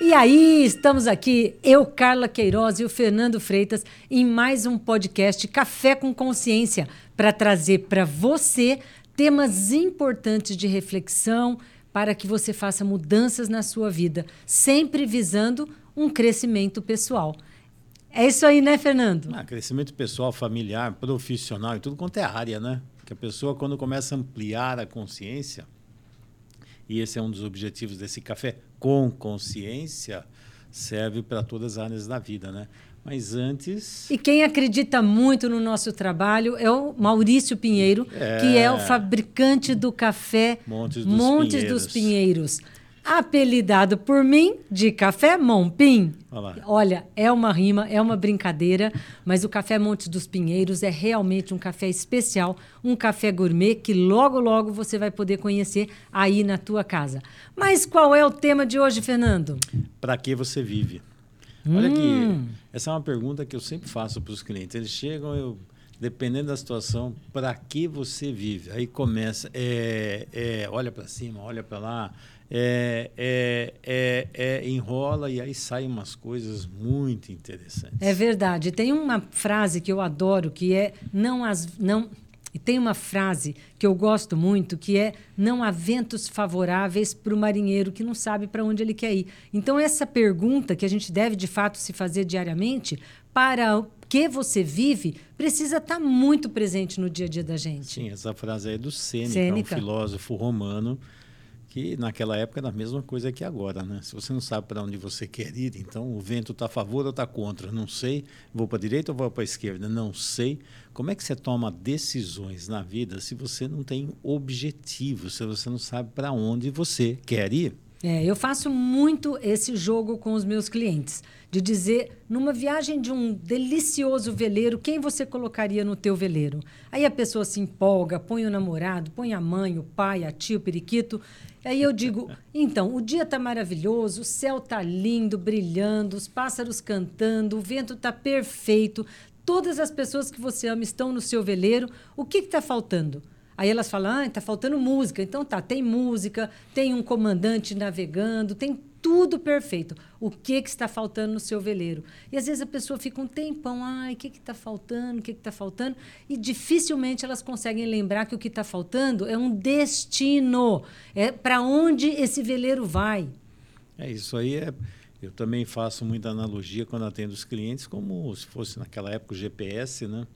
E aí, estamos aqui, eu, Carla Queiroz e o Fernando Freitas, em mais um podcast Café com Consciência, para trazer para você temas importantes de reflexão para que você faça mudanças na sua vida, sempre visando um crescimento pessoal. É isso aí, né, Fernando? Ah, crescimento pessoal, familiar, profissional e tudo quanto é área, né? Que a pessoa, quando começa a ampliar a consciência, e esse é um dos objetivos desse café com consciência, serve para todas as áreas da vida, né? Mas antes. E quem acredita muito no nosso trabalho é o Maurício Pinheiro, é... que é o fabricante do café Montes dos Montes Pinheiros. Dos Pinheiros apelidado por mim de Café Mompim. Olha, é uma rima, é uma brincadeira, mas o Café Montes dos Pinheiros é realmente um café especial, um café gourmet que logo logo você vai poder conhecer aí na tua casa. Mas qual é o tema de hoje, Fernando? Para que você vive? Olha aqui, hum. essa é uma pergunta que eu sempre faço para os clientes. Eles chegam, eu dependendo da situação, para que você vive? Aí começa, é, é, olha para cima, olha para lá, é, é, é, é, enrola e aí saem umas coisas muito interessantes. É verdade. Tem uma frase que eu adoro que é não as não e tem uma frase que eu gosto muito que é não há ventos favoráveis para o marinheiro que não sabe para onde ele quer ir. Então essa pergunta que a gente deve de fato se fazer diariamente para o que você vive precisa estar tá muito presente no dia a dia da gente. Sim, essa frase é do Sêneca, Sêneca. um filósofo romano que naquela época era a mesma coisa que agora, né? Se você não sabe para onde você quer ir, então o vento está a favor ou está contra, não sei. Vou para a direita ou vou para a esquerda, não sei. Como é que você toma decisões na vida se você não tem objetivo, se você não sabe para onde você quer ir? É, eu faço muito esse jogo com os meus clientes, de dizer, numa viagem de um delicioso veleiro, quem você colocaria no teu veleiro? Aí a pessoa se empolga, põe o namorado, põe a mãe, o pai, a tia, o periquito, Aí eu digo, então, o dia está maravilhoso, o céu está lindo, brilhando, os pássaros cantando, o vento está perfeito, todas as pessoas que você ama estão no seu veleiro, o que está faltando? Aí elas falam, ah, está faltando música. Então tá, tem música, tem um comandante navegando, tem tudo perfeito. O que, que está faltando no seu veleiro? E às vezes a pessoa fica um tempão, ai, o que está faltando? O que está faltando? E dificilmente elas conseguem lembrar que o que está faltando é um destino. É para onde esse veleiro vai. É isso aí. É, eu também faço muita analogia quando atendo os clientes, como se fosse naquela época o GPS, né?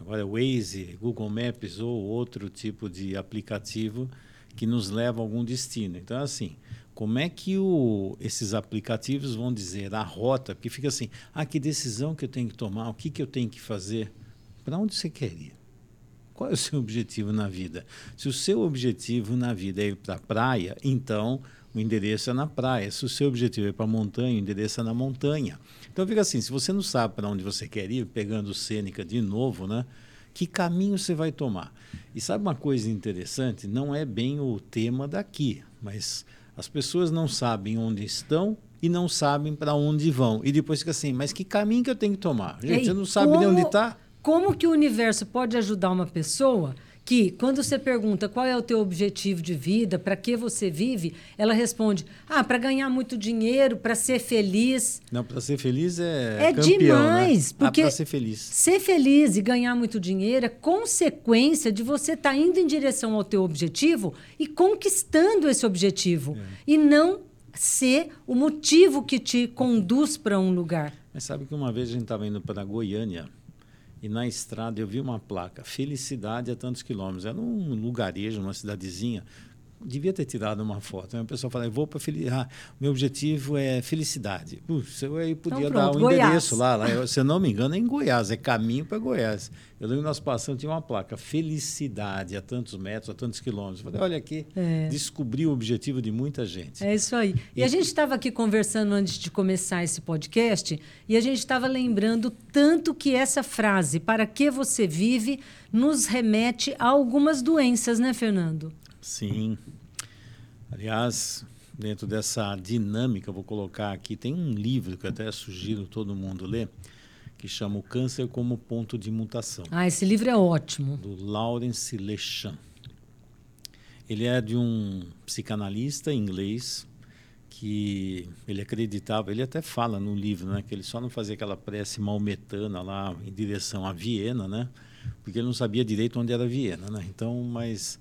Agora, Waze, Google Maps ou outro tipo de aplicativo que nos leva a algum destino. Então, assim, como é que o, esses aplicativos vão dizer a rota? Porque fica assim, ah, que decisão que eu tenho que tomar, o que, que eu tenho que fazer? Para onde você quer ir? Qual é o seu objetivo na vida? Se o seu objetivo na vida é ir para a praia, então o endereço é na praia. Se o seu objetivo é para a montanha, o endereço é na montanha. Então fica assim, se você não sabe para onde você quer ir, pegando o Sêneca de novo, né? Que caminho você vai tomar? E sabe uma coisa interessante? Não é bem o tema daqui, mas as pessoas não sabem onde estão e não sabem para onde vão. E depois fica assim, mas que caminho que eu tenho que tomar? Gente, Ei, você não sabe como, de onde está? Como que o universo pode ajudar uma pessoa que, quando você pergunta qual é o teu objetivo de vida, para que você vive, ela responde: ah, para ganhar muito dinheiro, para ser feliz. Não, para ser feliz é. É campeão, demais. Né? Porque ah, para ser feliz. Ser feliz e ganhar muito dinheiro é consequência de você estar tá indo em direção ao teu objetivo e conquistando esse objetivo. É. E não ser o motivo que te conduz para um lugar. Mas sabe que uma vez a gente estava indo para Goiânia e na estrada eu vi uma placa, felicidade a tantos quilômetros. Era um lugarejo, uma cidadezinha. Devia ter tirado uma foto. Aí o pessoal fala, eu vou para felicidade. Ah, meu objetivo é felicidade. Puxa, eu aí podia então, pronto, dar um endereço lá, lá. Eu, se eu não me engano, é em Goiás, é caminho para Goiás. Eu lembro que nós passamos, tinha uma placa, felicidade a tantos metros, a tantos quilômetros. Eu falei, olha aqui, é. descobri o objetivo de muita gente. É isso aí. E, e a gente estava aqui conversando antes de começar esse podcast, e a gente estava lembrando tanto que essa frase, para que você vive, nos remete a algumas doenças, né, Fernando? Sim. Aliás, dentro dessa dinâmica, vou colocar aqui, tem um livro que até sugiro todo mundo ler, que chama O Câncer como Ponto de Mutação. Ah, esse livro é ótimo. Do Lawrence Lechan. Ele é de um psicanalista inglês que ele acreditava, ele até fala no livro, né, que ele só não fazia aquela prece malmetana lá em direção a Viena, né, porque ele não sabia direito onde era Viena, né. Então, mas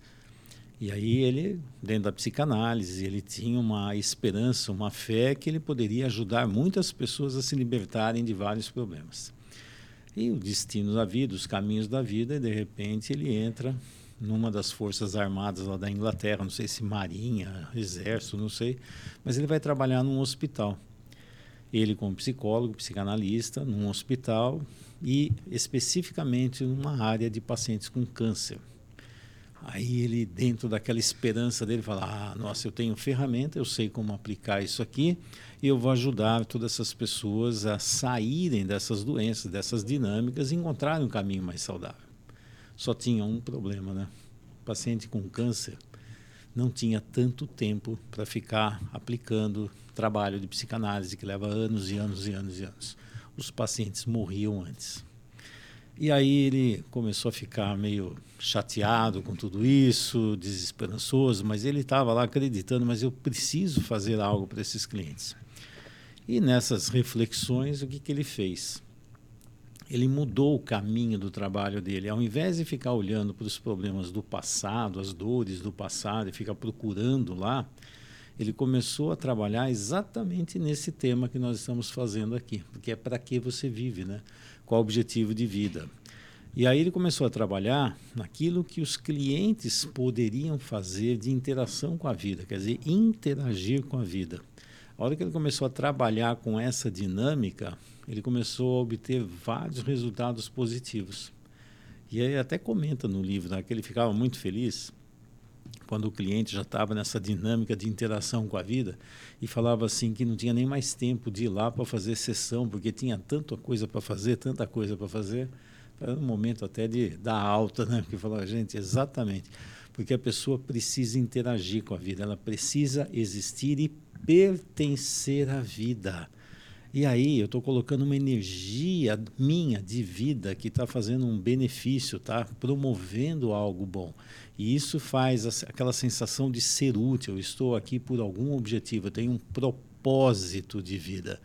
e aí ele, dentro da psicanálise, ele tinha uma esperança, uma fé que ele poderia ajudar muitas pessoas a se libertarem de vários problemas. E o destino da vida, os caminhos da vida, e de repente ele entra numa das forças armadas lá da Inglaterra, não sei se marinha, exército, não sei, mas ele vai trabalhar num hospital. Ele como psicólogo, psicanalista, num hospital e especificamente numa área de pacientes com câncer. Aí ele, dentro daquela esperança dele, fala: Ah, nossa, eu tenho ferramenta, eu sei como aplicar isso aqui, e eu vou ajudar todas essas pessoas a saírem dessas doenças, dessas dinâmicas e encontrarem um caminho mais saudável. Só tinha um problema, né? O paciente com câncer não tinha tanto tempo para ficar aplicando trabalho de psicanálise que leva anos e anos e anos e anos. Os pacientes morriam antes. E aí ele começou a ficar meio chateado com tudo isso, desesperançoso, mas ele estava lá acreditando, mas eu preciso fazer algo para esses clientes. E nessas reflexões, o que, que ele fez? Ele mudou o caminho do trabalho dele. Ao invés de ficar olhando para os problemas do passado, as dores do passado, e ficar procurando lá, ele começou a trabalhar exatamente nesse tema que nós estamos fazendo aqui, porque é para que você vive, né? Qual o objetivo de vida? E aí ele começou a trabalhar naquilo que os clientes poderiam fazer de interação com a vida, quer dizer, interagir com a vida. A hora que ele começou a trabalhar com essa dinâmica, ele começou a obter vários resultados positivos. E aí até comenta no livro né, que ele ficava muito feliz quando o cliente já estava nessa dinâmica de interação com a vida e falava assim que não tinha nem mais tempo de ir lá para fazer sessão, porque tinha tanta coisa para fazer, tanta coisa para fazer. Era um momento até de dar alta, né? Porque falava, gente, exatamente. Porque a pessoa precisa interagir com a vida, ela precisa existir e pertencer à vida. E aí eu estou colocando uma energia minha de vida que está fazendo um benefício, está promovendo algo bom. E isso faz aquela sensação de ser útil. estou aqui por algum objetivo, eu tenho um propósito de vida.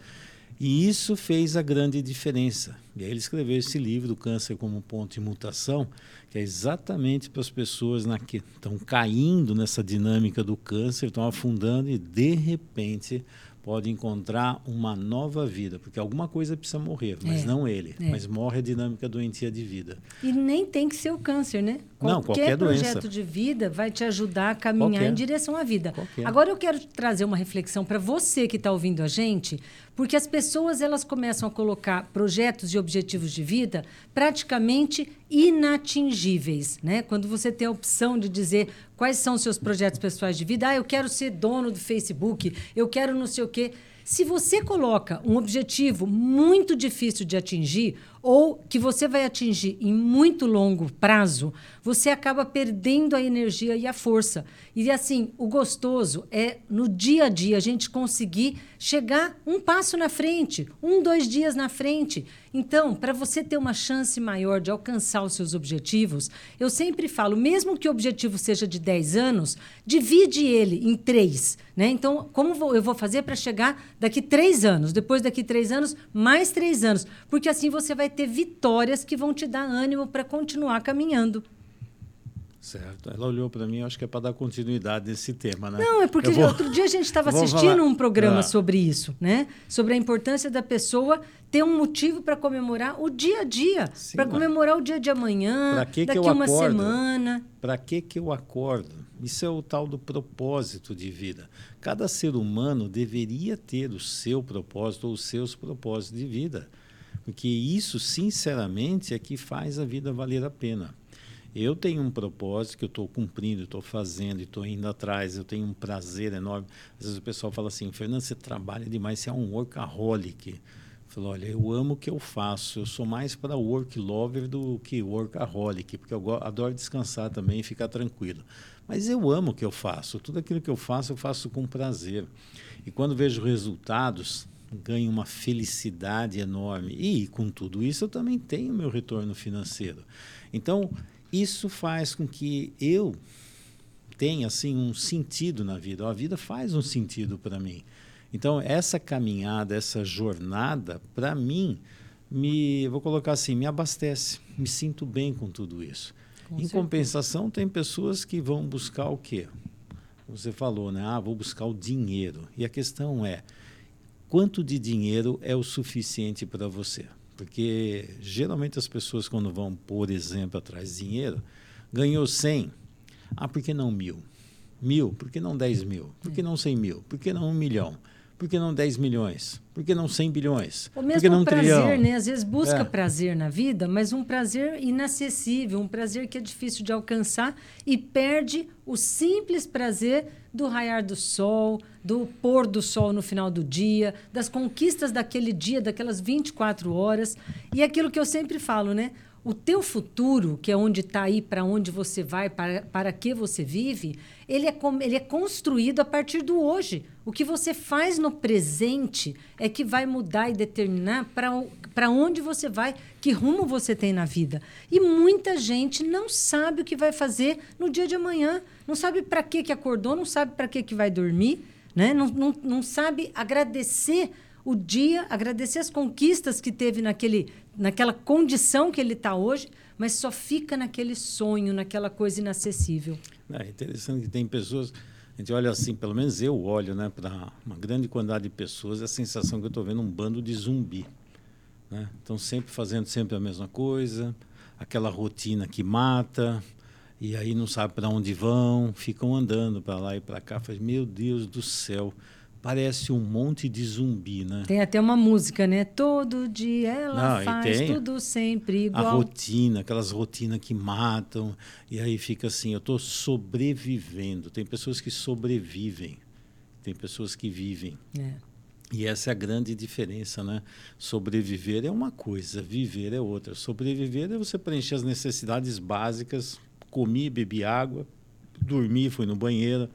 E isso fez a grande diferença. E aí ele escreveu esse livro, Câncer como Ponto de Mutação, que é exatamente para as pessoas na que estão caindo nessa dinâmica do câncer, estão afundando e, de repente, pode encontrar uma nova vida, porque alguma coisa precisa morrer, mas é, não ele, é. mas morre a dinâmica doentia de vida. E nem tem que ser o câncer, né? Qualquer não, qualquer projeto doença. de vida vai te ajudar a caminhar qualquer. em direção à vida. Qualquer. Agora eu quero trazer uma reflexão para você que está ouvindo a gente, porque as pessoas elas começam a colocar projetos e objetivos de vida praticamente inatingíveis, né? Quando você tem a opção de dizer quais são os seus projetos pessoais de vida, ah, eu quero ser dono do Facebook, eu quero não sei o quê. Se você coloca um objetivo muito difícil de atingir, ou que você vai atingir em muito longo prazo, você acaba perdendo a energia e a força. E assim, o gostoso é no dia a dia a gente conseguir chegar um passo na frente, um, dois dias na frente. Então, para você ter uma chance maior de alcançar os seus objetivos, eu sempre falo, mesmo que o objetivo seja de 10 anos, divide ele em três. Né? Então, como eu vou fazer para chegar daqui três anos? Depois daqui três anos, mais três anos. Porque assim você vai ter vitórias que vão te dar ânimo para continuar caminhando. Certo. Ela olhou para mim, acho que é para dar continuidade nesse tema, né? Não, é porque vou... outro dia a gente estava assistindo falar... um programa ah. sobre isso, né? Sobre a importância da pessoa ter um motivo para comemorar o dia a dia, para comemorar o dia de amanhã, que daqui que uma acordo? semana. Para que que eu acordo? Isso é o tal do propósito de vida. Cada ser humano deveria ter o seu propósito ou os seus propósitos de vida. Porque isso, sinceramente, é que faz a vida valer a pena. Eu tenho um propósito que eu estou cumprindo, estou fazendo, estou indo atrás, eu tenho um prazer enorme. Às vezes o pessoal fala assim, Fernando, você trabalha demais, você é um workaholic. Eu falo, olha, eu amo o que eu faço, eu sou mais para work lover do que workaholic, porque eu adoro descansar também e ficar tranquilo. Mas eu amo o que eu faço, tudo aquilo que eu faço, eu faço com prazer. E quando vejo resultados, ganho uma felicidade enorme. E com tudo isso eu também tenho meu retorno financeiro. Então, isso faz com que eu tem assim um sentido na vida. A vida faz um sentido para mim. Então essa caminhada, essa jornada, para mim, me vou colocar assim, me abastece. Me sinto bem com tudo isso. Com em certeza. compensação, tem pessoas que vão buscar o quê? Você falou, né? Ah, vou buscar o dinheiro. E a questão é, quanto de dinheiro é o suficiente para você? Porque geralmente as pessoas, quando vão, por exemplo, atrás de dinheiro, ganhou 100, ah, por que não mil? Mil, por que não 10 mil? Por que não 100 mil? Por que não um milhão? Por que não 10 milhões? Por que não 100 bilhões? O mesmo Por que não prazer, trilhão? né? Às vezes busca é. prazer na vida, mas um prazer inacessível, um prazer que é difícil de alcançar e perde o simples prazer do raiar do sol, do pôr do sol no final do dia, das conquistas daquele dia, daquelas 24 horas. E aquilo que eu sempre falo, né? O teu futuro, que é onde está aí, para onde você vai, para, para que você vive, ele é, ele é construído a partir do hoje. O que você faz no presente é que vai mudar e determinar para onde você vai, que rumo você tem na vida. E muita gente não sabe o que vai fazer no dia de amanhã, não sabe para que, que acordou, não sabe para que, que vai dormir, né? não, não, não sabe agradecer o dia, agradecer as conquistas que teve naquele, naquela condição que ele está hoje, mas só fica naquele sonho, naquela coisa inacessível. É interessante que tem pessoas, a gente olha assim, pelo menos eu olho né, para uma grande quantidade de pessoas, é a sensação que eu estou vendo um bando de zumbi. Né? Estão sempre fazendo sempre a mesma coisa, aquela rotina que mata, e aí não sabe para onde vão, ficam andando para lá e para cá. Faz, meu Deus do céu, parece um monte de zumbi, né? Tem até uma música, né? Todo dia ela Não, faz tudo sempre igual. A rotina, aquelas rotinas que matam. E aí fica assim, eu estou sobrevivendo. Tem pessoas que sobrevivem, tem pessoas que vivem. É. E essa é a grande diferença, né? Sobreviver é uma coisa, viver é outra. Sobreviver é você preencher as necessidades básicas, comi, bebi água, dormi, fui no banheiro.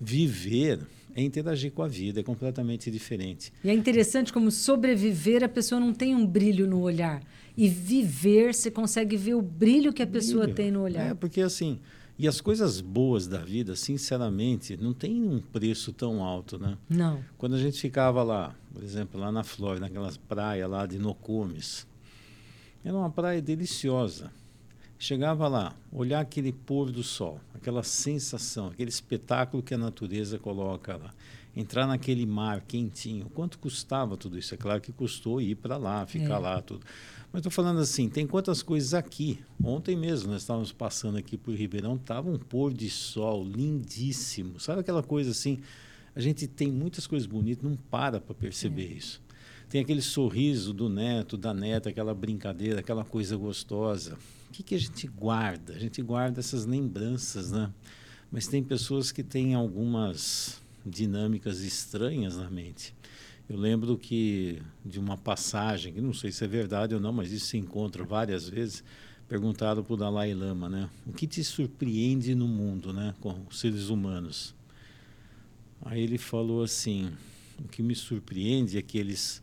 Viver é interagir com a vida, é completamente diferente. E é interessante como sobreviver, a pessoa não tem um brilho no olhar. E viver, você consegue ver o brilho que a pessoa brilho. tem no olhar. É, porque assim, e as coisas boas da vida, sinceramente, não tem um preço tão alto, né? Não. Quando a gente ficava lá, por exemplo, lá na Flórida, naquelas praias lá de Nocomes, era uma praia deliciosa. Chegava lá, olhar aquele pôr do sol, aquela sensação, aquele espetáculo que a natureza coloca lá. Entrar naquele mar quentinho. Quanto custava tudo isso? É claro que custou ir para lá, ficar é. lá, tudo. Mas estou falando assim, tem quantas coisas aqui. Ontem mesmo nós estávamos passando aqui por Ribeirão, estava um pôr de sol lindíssimo. Sabe aquela coisa assim? A gente tem muitas coisas bonitas, não para para perceber é. isso. Tem aquele sorriso do neto, da neta, aquela brincadeira, aquela coisa gostosa o que, que a gente guarda? A gente guarda essas lembranças, né? Mas tem pessoas que têm algumas dinâmicas estranhas na mente. Eu lembro que de uma passagem, que não sei se é verdade ou não, mas isso se encontra várias vezes, perguntado para o Dalai Lama, né? O que te surpreende no mundo, né, com os seres humanos? Aí ele falou assim: o que me surpreende é que eles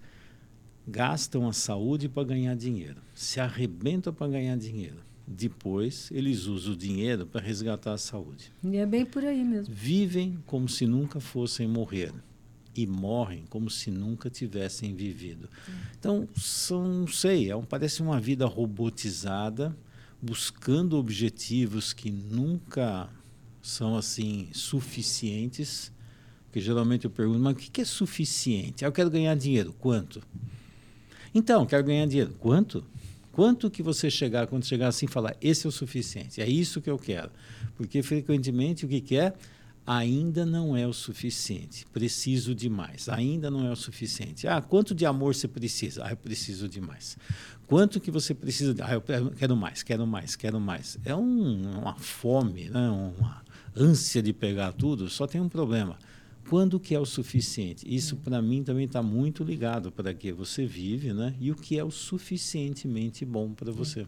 gastam a saúde para ganhar dinheiro, se arrebentam para ganhar dinheiro. Depois, eles usam o dinheiro para resgatar a saúde. E é bem por aí mesmo. Vivem como se nunca fossem morrer e morrem como se nunca tivessem vivido. Então, são, não sei, é um, parece uma vida robotizada, buscando objetivos que nunca são assim suficientes. Porque geralmente eu pergunto, mas o que é suficiente? Ah, eu quero ganhar dinheiro. Quanto? Então, quero ganhar dinheiro. Quanto? Quanto que você chegar, quando chegar assim, falar, esse é o suficiente, é isso que eu quero. Porque frequentemente o que quer ainda não é o suficiente, preciso de mais, ainda não é o suficiente. Ah, quanto de amor você precisa? Ah, eu preciso de mais. Quanto que você precisa? De... Ah, eu quero mais, quero mais, quero mais. É um, uma fome, né? uma ânsia de pegar tudo, só tem um problema quando que é o suficiente? Isso para mim também está muito ligado para que você vive, né? E o que é o suficientemente bom para você.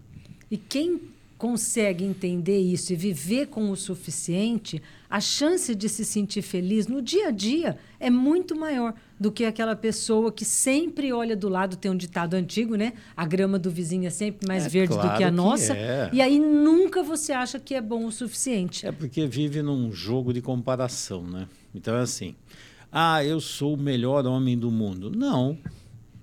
E quem consegue entender isso e viver com o suficiente, a chance de se sentir feliz no dia a dia é muito maior do que aquela pessoa que sempre olha do lado, tem um ditado antigo, né? A grama do vizinho é sempre mais É verde claro do que a que nossa. é. E aí nunca você acha que é bom o suficiente. É porque vive num jogo de comparação, né? Então é assim: ah, eu sou o melhor homem do mundo. Não,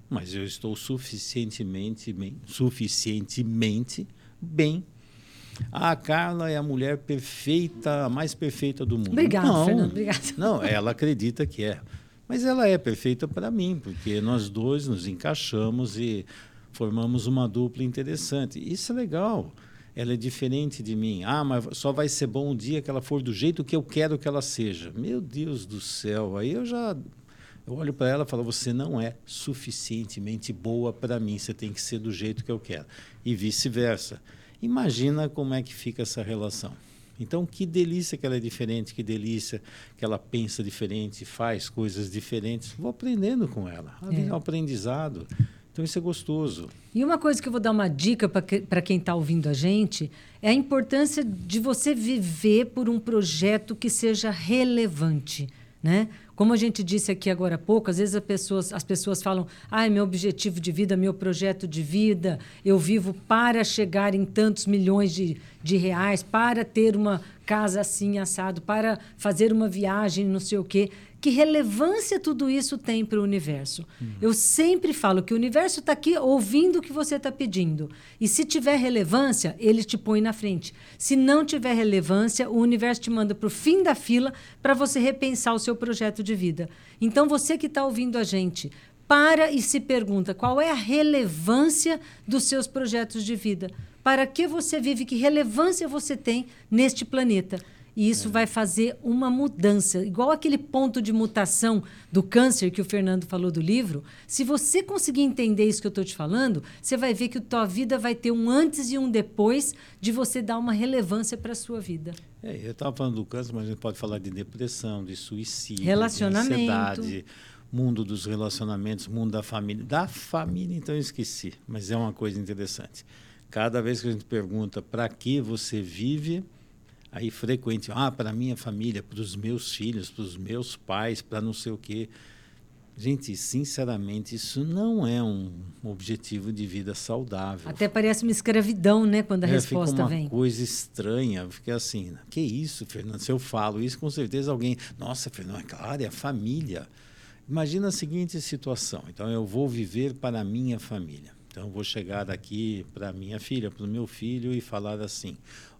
mas eu estou suficientemente bem, suficientemente bem. A Carla é a mulher perfeita, a mais perfeita do mundo. Obrigada, não, Fernando, obrigada. Não, ela acredita que é. Mas ela é perfeita para mim, porque nós dois nos encaixamos e formamos uma dupla interessante. Isso é legal. Ela é diferente de mim. Ah, mas só vai ser bom um dia que ela for do jeito que eu quero que ela seja. Meu Deus do céu. Aí eu já eu olho para ela e falo: você não é suficientemente boa para mim. Você tem que ser do jeito que eu quero. E vice-versa. Imagina como é que fica essa relação. Então, que delícia que ela é diferente, que delícia que ela pensa diferente, faz coisas diferentes. Vou aprendendo com ela. É um aprendizado. Então, isso é gostoso. E uma coisa que eu vou dar uma dica para quem está ouvindo a gente é a importância de você viver por um projeto que seja relevante. Né? Como a gente disse aqui agora há pouco, às vezes as pessoas, as pessoas falam: ah, meu objetivo de vida, meu projeto de vida, eu vivo para chegar em tantos milhões de, de reais, para ter uma casa assim, assado, para fazer uma viagem, não sei o quê. Que relevância tudo isso tem para o universo? Uhum. Eu sempre falo que o universo está aqui ouvindo o que você está pedindo. E se tiver relevância, ele te põe na frente. Se não tiver relevância, o universo te manda para o fim da fila para você repensar o seu projeto de vida. Então, você que está ouvindo a gente, para e se pergunta qual é a relevância dos seus projetos de vida. Para que você vive? Que relevância você tem neste planeta? E isso é. vai fazer uma mudança. Igual aquele ponto de mutação do câncer que o Fernando falou do livro. Se você conseguir entender isso que eu estou te falando, você vai ver que a tua vida vai ter um antes e um depois de você dar uma relevância para a sua vida. É, eu estava falando do câncer, mas a gente pode falar de depressão, de suicídio, Relacionamento. de ansiedade, mundo dos relacionamentos, mundo da família. Da família, então eu esqueci, mas é uma coisa interessante. Cada vez que a gente pergunta para que você vive aí frequente, ah, para minha família, para os meus filhos, para os meus pais, para não sei o quê. Gente, sinceramente, isso não é um objetivo de vida saudável. Até parece uma escravidão, né, quando a é, resposta fica uma vem. coisa estranha, fica assim, que isso, Fernando? Se eu falo isso, com certeza alguém, nossa, Fernando, é claro, é a família. Imagina a seguinte situação. Então, eu vou viver para a minha família. Então, eu vou chegar aqui para minha filha, para o meu filho e falar assim: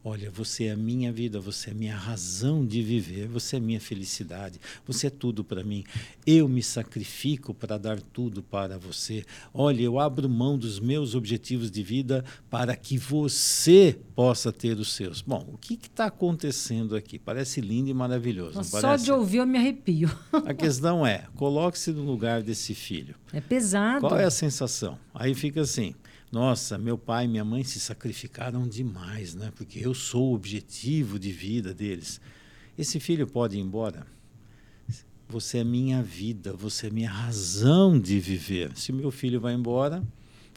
Olha, você é a minha vida, você é a minha razão de viver, você é a minha felicidade, você é tudo para mim. Eu me sacrifico para dar tudo para você. Olha, eu abro mão dos meus objetivos de vida para que você possa ter os seus. Bom, o que está acontecendo aqui? Parece lindo e maravilhoso. Só de ouvir eu me arrepio. A questão é: coloque-se no lugar desse filho. É pesado. Qual é a sensação? Aí fica assim nossa, meu pai e minha mãe se sacrificaram demais, né? Porque eu sou o objetivo de vida deles. Esse filho pode ir embora? Você é minha vida, você é minha razão de viver. Se meu filho vai embora,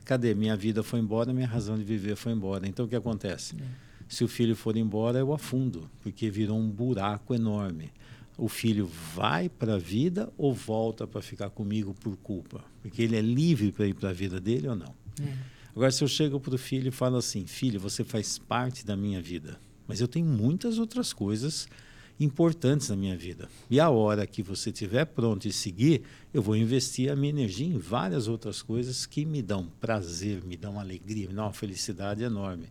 cadê? Minha vida foi embora, minha razão de viver foi embora. Então o que acontece? É. Se o filho for embora, eu afundo, porque virou um buraco enorme. O filho vai para a vida ou volta para ficar comigo por culpa? Porque ele é livre para ir para a vida dele ou não? É. Agora, se eu chego para o filho e falo assim: filho, você faz parte da minha vida, mas eu tenho muitas outras coisas importantes na minha vida. E a hora que você estiver pronto e seguir, eu vou investir a minha energia em várias outras coisas que me dão prazer, me dão alegria, me dão uma felicidade enorme.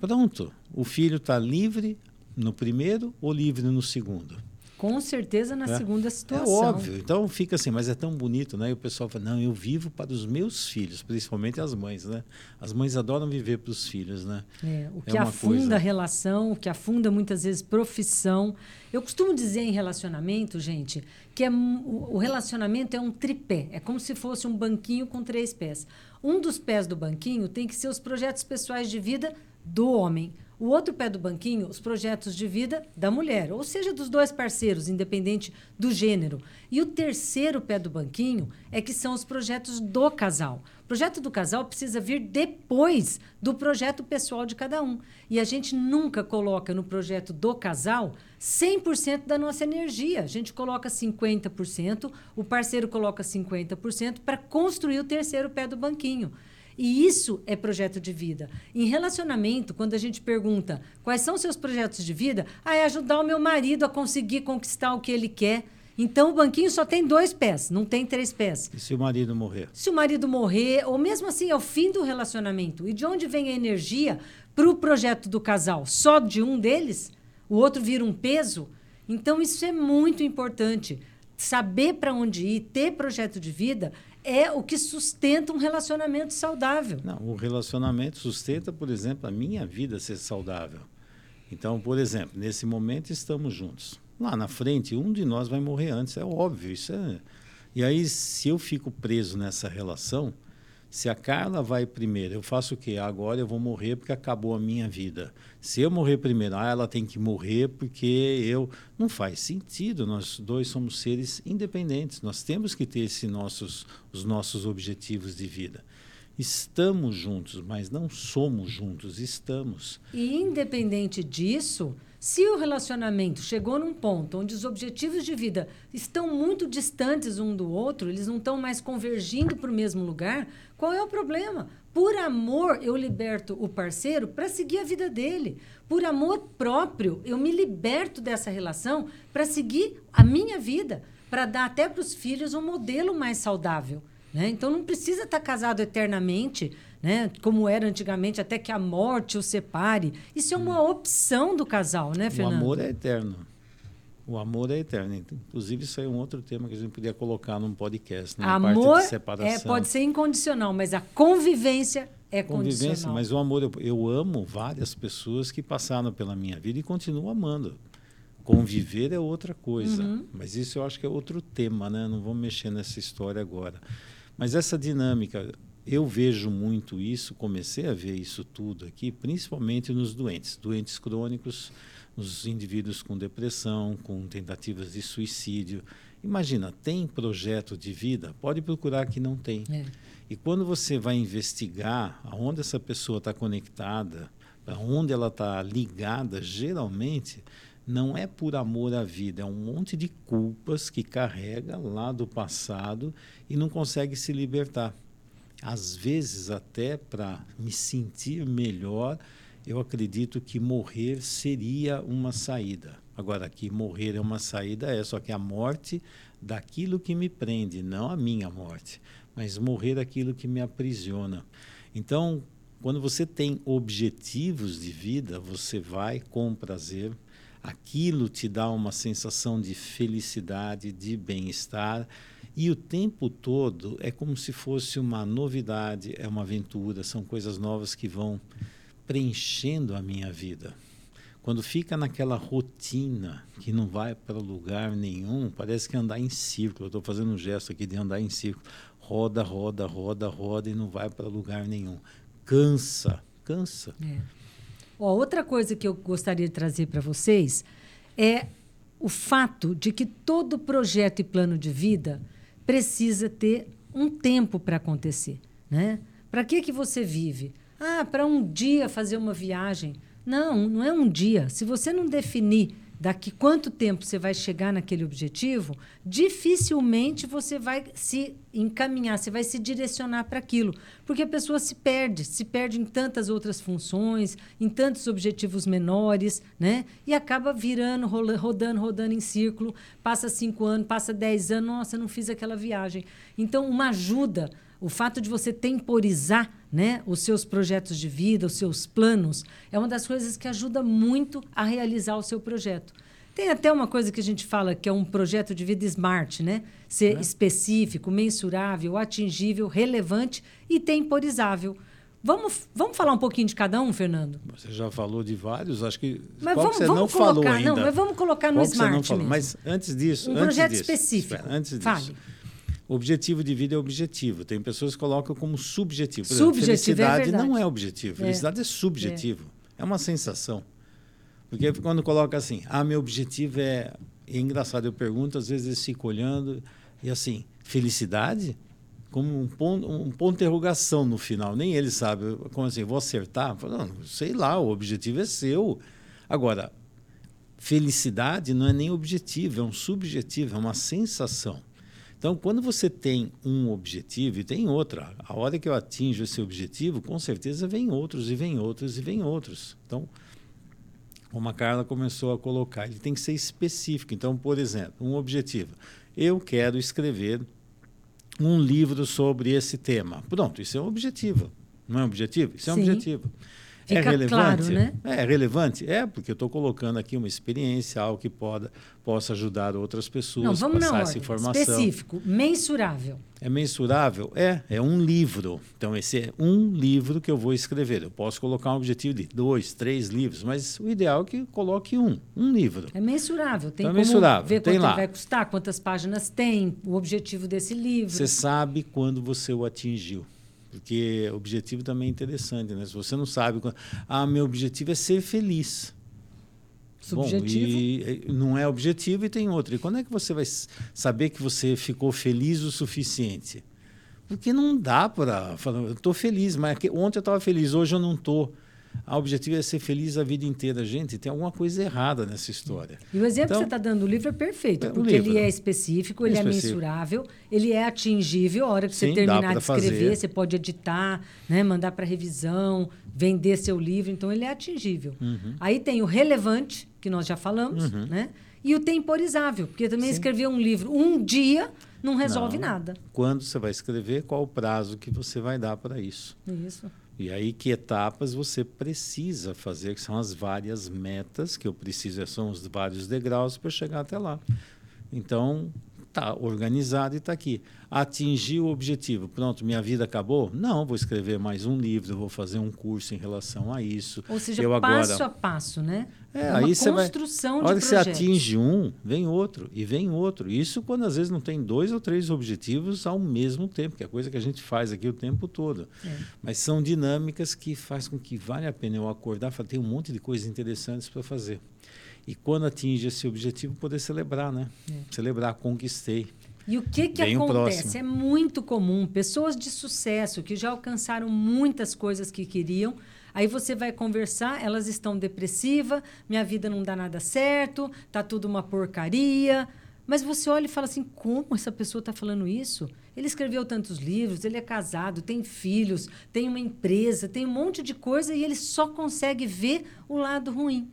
Pronto, o filho está livre no primeiro ou livre no segundo? Com certeza na é. segunda situação. É óbvio. Então fica assim, mas é tão bonito, né? E o pessoal fala, não, eu vivo para os meus filhos, principalmente as mães, né? As mães adoram viver para os filhos, né? É, o que é afunda coisa... a relação, o que afunda muitas vezes profissão. Eu costumo dizer em relacionamento, gente, que é, o relacionamento é um tripé. É como se fosse um banquinho com três pés. Um dos pés do banquinho tem que ser os projetos pessoais de vida do homem. O outro pé do banquinho, os projetos de vida da mulher, ou seja, dos dois parceiros, independente do gênero. E o terceiro pé do banquinho é que são os projetos do casal. O projeto do casal precisa vir depois do projeto pessoal de cada um. E a gente nunca coloca no projeto do casal 100% da nossa energia. A gente coloca 50%, o parceiro coloca 50% para construir o terceiro pé do banquinho. E isso é projeto de vida. Em relacionamento, quando a gente pergunta quais são seus projetos de vida, ah, é ajudar o meu marido a conseguir conquistar o que ele quer. Então o banquinho só tem dois pés, não tem três pés. E se o marido morrer? Se o marido morrer, ou mesmo assim, é o fim do relacionamento. E de onde vem a energia para o projeto do casal? Só de um deles? O outro vira um peso? Então isso é muito importante. Saber para onde ir, ter projeto de vida é o que sustenta um relacionamento saudável. Não, o relacionamento sustenta, por exemplo, a minha vida ser saudável. Então, por exemplo, nesse momento estamos juntos. Lá na frente, um de nós vai morrer antes, é óbvio. Isso é... E aí, se eu fico preso nessa relação, se a Carla vai primeiro, eu faço o quê? Agora eu vou morrer porque acabou a minha vida. Se eu morrer primeiro, ah, ela tem que morrer porque eu. Não faz sentido. Nós dois somos seres independentes. Nós temos que ter esse nossos, os nossos objetivos de vida. Estamos juntos, mas não somos juntos, estamos. E independente disso, se o relacionamento chegou num ponto onde os objetivos de vida estão muito distantes um do outro, eles não estão mais convergindo para o mesmo lugar, qual é o problema? Por amor, eu liberto o parceiro para seguir a vida dele. Por amor próprio, eu me liberto dessa relação para seguir a minha vida, para dar até para os filhos um modelo mais saudável. Né? Então não precisa estar casado eternamente né? Como era antigamente, até que a morte o separe. Isso é uma hum. opção do casal, né, Fernando? O amor é eterno. O amor é eterno. Inclusive, isso é um outro tema que a gente podia colocar num podcast. Né? Amor é, pode ser incondicional, mas a convivência é convivência, condicional. Mas o amor, eu, eu amo várias pessoas que passaram pela minha vida e continuo amando. Conviver é outra coisa. Uhum. Mas isso eu acho que é outro tema, né? Não vamos mexer nessa história agora. Mas essa dinâmica, eu vejo muito isso, comecei a ver isso tudo aqui, principalmente nos doentes, doentes crônicos, nos indivíduos com depressão, com tentativas de suicídio. Imagina, tem projeto de vida? Pode procurar que não tem. É. E quando você vai investigar aonde essa pessoa está conectada, aonde ela está ligada, geralmente não é por amor à vida, é um monte de culpas que carrega lá do passado e não consegue se libertar às vezes até para me sentir melhor, eu acredito que morrer seria uma saída. Agora, que morrer é uma saída, é só que a morte daquilo que me prende, não a minha morte, mas morrer daquilo que me aprisiona. Então, quando você tem objetivos de vida, você vai com prazer, aquilo te dá uma sensação de felicidade, de bem-estar e o tempo todo é como se fosse uma novidade, é uma aventura, são coisas novas que vão preenchendo a minha vida. Quando fica naquela rotina que não vai para lugar nenhum, parece que andar em círculo. Eu estou fazendo um gesto aqui de andar em círculo. Roda, roda, roda, roda e não vai para lugar nenhum. Cansa, cansa. É. Ó, outra coisa que eu gostaria de trazer para vocês é o fato de que todo projeto e plano de vida precisa ter um tempo para acontecer, né? Para que que você vive? Ah, para um dia fazer uma viagem. Não, não é um dia. Se você não definir daqui quanto tempo você vai chegar naquele objetivo, dificilmente você vai se encaminhar, você vai se direcionar para aquilo, porque a pessoa se perde, se perde em tantas outras funções, em tantos objetivos menores, né? E acaba virando, rodando, rodando em círculo, passa cinco anos, passa dez anos, nossa, não fiz aquela viagem. Então, uma ajuda o fato de você temporizar né, os seus projetos de vida, os seus planos, é uma das coisas que ajuda muito a realizar o seu projeto. Tem até uma coisa que a gente fala que é um projeto de vida smart, né? Ser é. específico, mensurável, atingível, relevante e temporizável. Vamos, vamos falar um pouquinho de cada um, Fernando? Você já falou de vários, acho que. Mas vamos, que você vamos não colocar, falou ainda? Não, mas vamos colocar no qual Smart. Mas antes disso. Um antes projeto disso, específico. Espera, antes disso. Fale. Objetivo de vida é objetivo. Tem pessoas que colocam como subjetivo. Por subjetivo, exemplo, felicidade é não é objetivo. Felicidade é, é subjetivo. É uma sensação. Porque quando coloca assim, ah, meu objetivo é. É engraçado, eu pergunto, às vezes eles ficam olhando e assim, felicidade? Como um ponto, um ponto de interrogação no final. Nem ele sabe. Como assim, vou acertar? Falo, não, sei lá, o objetivo é seu. Agora, felicidade não é nem objetivo, é um subjetivo, é uma sensação. Então, quando você tem um objetivo e tem outra, a hora que eu atinjo esse objetivo, com certeza vem outros e vem outros e vem outros. Então, como a Carla começou a colocar, ele tem que ser específico. Então, por exemplo, um objetivo. Eu quero escrever um livro sobre esse tema. Pronto, isso é um objetivo. Não é um objetivo? Isso é um Sim. objetivo. Fica é relevante? Claro, né? É relevante? É, porque eu estou colocando aqui uma experiência, algo que poda, possa ajudar outras pessoas, Não, vamos passar na essa informação. Específico, mensurável. É mensurável? É, é um livro. Então, esse é um livro que eu vou escrever. Eu posso colocar um objetivo de dois, três livros, mas o ideal é que coloque um, um livro. É mensurável. Tem então, é mensurável. ver tem quanto lá. vai custar, quantas páginas tem, o objetivo desse livro. Você sabe quando você o atingiu. Porque o objetivo também é interessante, né? Se você não sabe, ah, meu objetivo é ser feliz. Subjetivo. Bom, e não é objetivo e tem outro. E quando é que você vai saber que você ficou feliz o suficiente? Porque não dá para falar, eu estou feliz, mas ontem eu estava feliz, hoje eu não estou. O objetivo é ser feliz a vida inteira. Gente, tem alguma coisa errada nessa história. E o exemplo então, que você está dando do livro é perfeito, é porque livro. ele é específico, ele é, é mensurável, ele é atingível. A hora que Sim, você terminar de escrever, fazer. você pode editar, né, mandar para revisão, vender seu livro. Então, ele é atingível. Uhum. Aí tem o relevante, que nós já falamos, uhum. né? e o temporizável, porque também Sim. escrever um livro um dia não resolve não. nada. Quando você vai escrever, qual o prazo que você vai dar para isso? Isso. E aí que etapas você precisa fazer, que são as várias metas que eu preciso, são os vários degraus para chegar até lá. Então, tá organizado e está aqui. Atingir o objetivo. Pronto, minha vida acabou? Não, vou escrever mais um livro, vou fazer um curso em relação a isso. Ou seja, eu passo agora... a passo, né? É, é uma aí construção vai... A hora que você atinge um, vem outro, e vem outro. Isso quando às vezes não tem dois ou três objetivos ao mesmo tempo, que é coisa que a gente faz aqui o tempo todo. É. Mas são dinâmicas que faz com que vale a pena eu acordar e falar, tem um monte de coisas interessantes para fazer. E quando atinge esse objetivo, poder celebrar, né? É. Celebrar, conquistei. E o que, que acontece? É muito comum. Pessoas de sucesso que já alcançaram muitas coisas que queriam. Aí você vai conversar, elas estão depressivas, minha vida não dá nada certo, tá tudo uma porcaria. Mas você olha e fala assim: como essa pessoa está falando isso? Ele escreveu tantos livros, ele é casado, tem filhos, tem uma empresa, tem um monte de coisa e ele só consegue ver o lado ruim.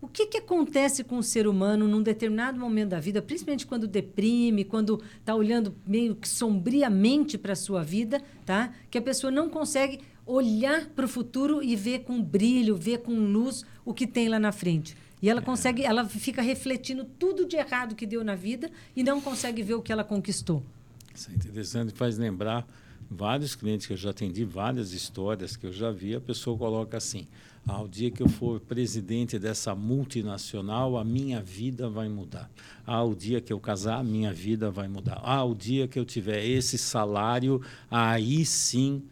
O que, que acontece com o ser humano num determinado momento da vida, principalmente quando deprime, quando está olhando meio que sombriamente para a sua vida, tá? que a pessoa não consegue olhar para o futuro e ver com brilho, ver com luz o que tem lá na frente. E ela é. consegue, ela fica refletindo tudo de errado que deu na vida e não consegue ver o que ela conquistou. Isso é interessante, faz lembrar vários clientes que eu já atendi, várias histórias que eu já vi, a pessoa coloca assim: ao dia que eu for presidente dessa multinacional, a minha vida vai mudar. Ah, o dia que eu casar, a minha vida vai mudar. Ah, o dia que eu tiver esse salário, aí sim.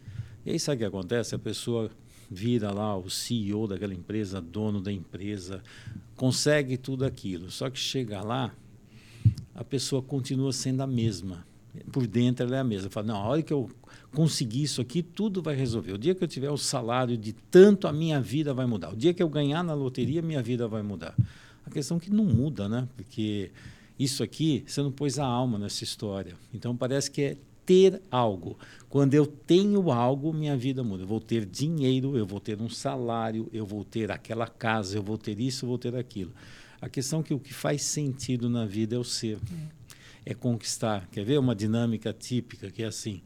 E aí sabe o que acontece? A pessoa vira lá o CEO daquela empresa, dono da empresa, consegue tudo aquilo. Só que chega lá, a pessoa continua sendo a mesma. Por dentro ela é a mesma. Fala, não, a hora que eu conseguir isso aqui, tudo vai resolver. O dia que eu tiver o salário de tanto, a minha vida vai mudar. O dia que eu ganhar na loteria, minha vida vai mudar. A questão é que não muda, né? Porque isso aqui, você não pôs a alma nessa história. Então parece que é ter algo. Quando eu tenho algo, minha vida muda. Eu vou ter dinheiro, eu vou ter um salário, eu vou ter aquela casa, eu vou ter isso, eu vou ter aquilo. A questão é que o que faz sentido na vida é o ser. É, é conquistar. Quer ver uma dinâmica típica que é assim?